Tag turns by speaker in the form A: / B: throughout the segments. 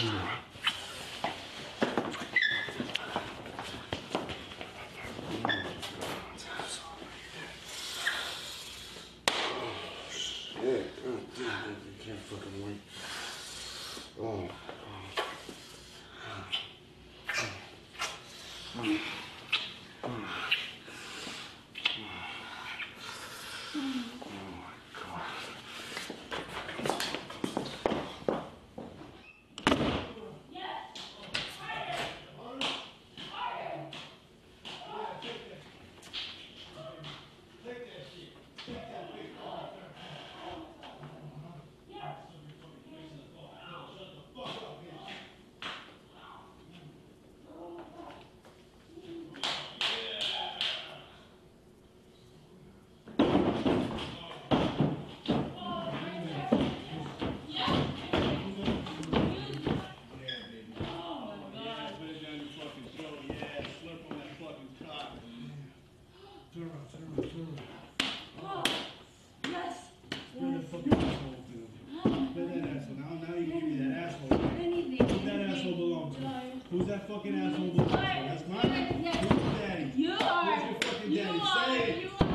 A: Mm. asshole to. That asshole? Now, now you give me that asshole. Who that asshole belong to? Who's that fucking asshole belong to? That's
B: my
A: Who's daddy?
B: You are.
A: Your fucking daddy?
B: You are.
A: Say it.
B: You are.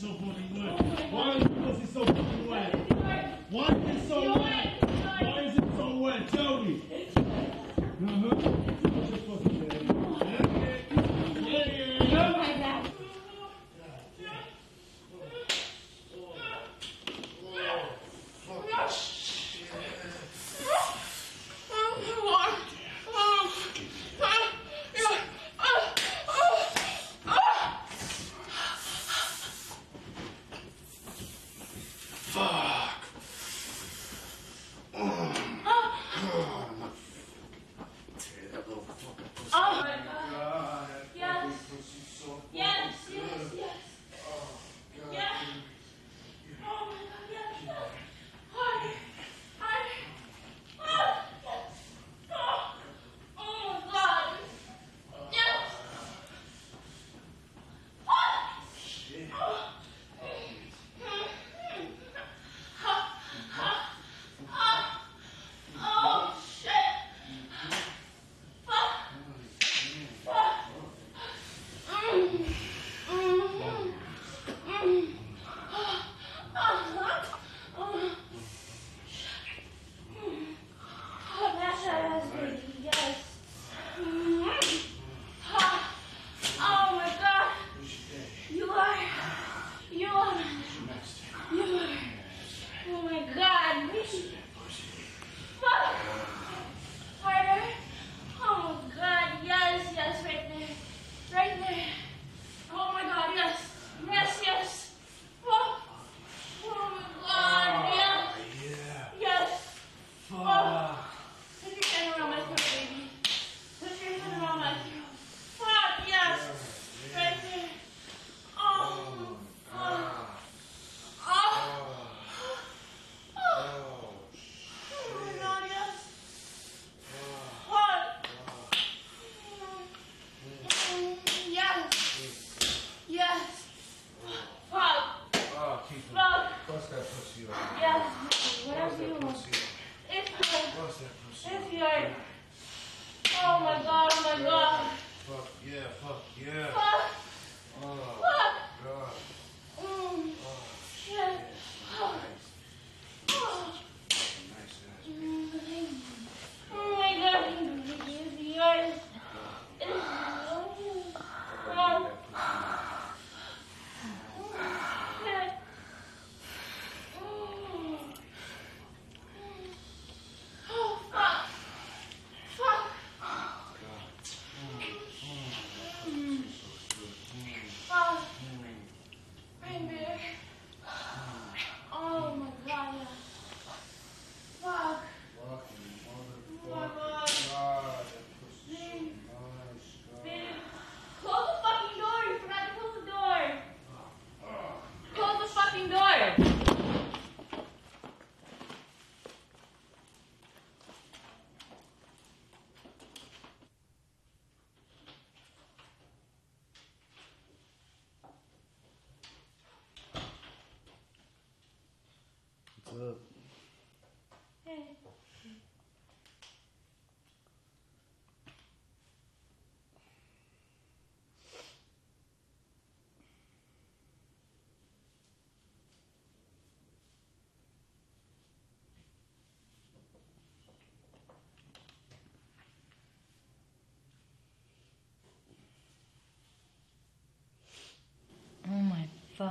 A: So fucking wet? Why is the pussy so fucking wet? Why?
B: Oh my god, oh my god. Fuck
A: yeah, fuck yeah. Fuck.
B: Uh.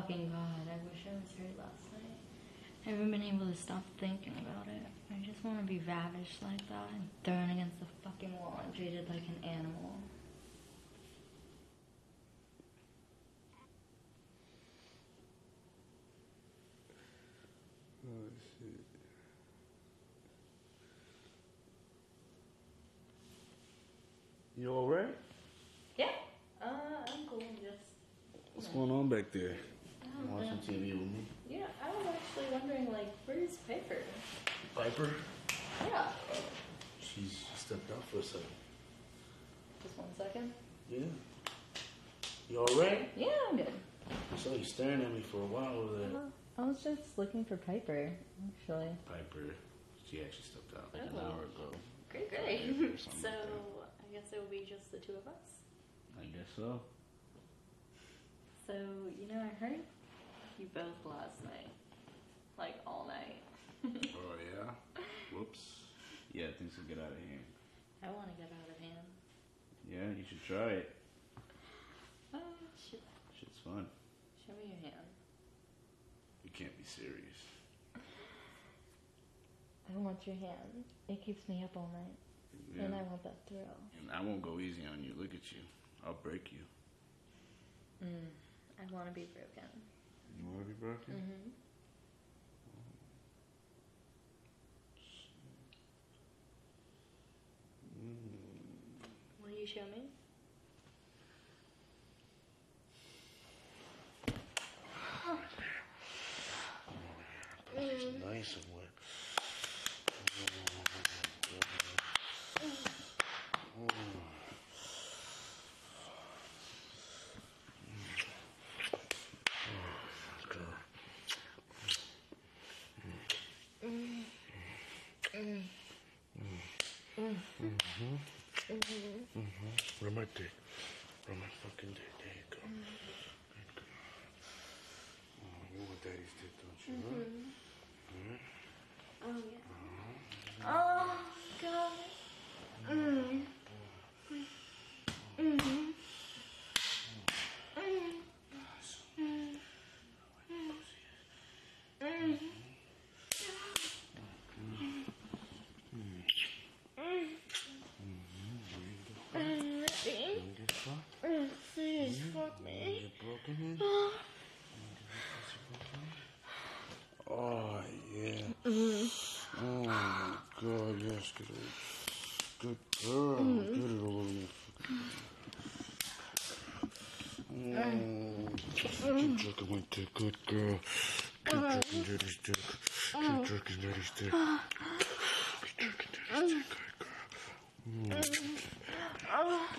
A: fucking
B: god,
C: I wish I was here last night. I haven't been able to stop thinking about it. I just want to be ravished like that and thrown against the fucking wall and treated like an animal.
A: Oh, shit. You alright?
C: Yeah. Uh, I'm cool. Just.
A: What's going on back there? TV um, with me.
C: Yeah, I was actually wondering, like, where's Piper?
A: Piper?
C: Yeah.
A: She's
B: stepped out for a second.
C: Just one second?
B: Yeah. You alright?
C: Yeah, I'm good.
B: I saw you staring at me for a while over there.
C: I was just looking for Piper, actually.
B: Piper, she actually stepped out like an
C: oh.
B: hour ago.
C: Great,
B: great.
C: So, I guess it will be just the two of us.
B: I guess so.
C: So, you know, I heard you both last night. Like, all night.
B: Oh yeah? Whoops. Yeah, things will get out of hand.
C: I want to get out of hand.
B: Yeah, you should try it.
C: Oh, shit.
B: Shit's fun.
C: Show me your hand.
B: You can't be serious.
C: I want your hand. It keeps me up all night.
B: Yeah.
C: And I want that thrill.
B: And I won't go easy on you. Look at you. I'll break you.
C: Mm. I want to be broken.
B: You want to be broken?
C: Mm-hmm. Mm. Will you show me?
B: It's nice and wet. Where my dick? Where my fucking dick? There you go. Mm-hmm. Good girl. Oh, you want daddy's dick, don't you? huh? Mm-hmm. Mm-hmm.
C: Oh, yeah. Oh, God. Mm. Mm.
B: You get fucked?
C: Please fuck me.
B: You get broken in? Oh, yeah. Oh, my God, yes, good. Good girl. Get it all over me. Oh, keep jerking my dick, good girl. Keep jerking daddy's dick. Keep jerking daddy's dick. Keep jerking daddy's dick, good girl. Keep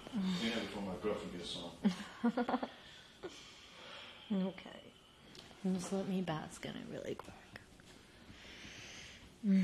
C: Clean
B: that before my girlfriend gets home.
C: Okay. Just let me bask in it really quick. Mm.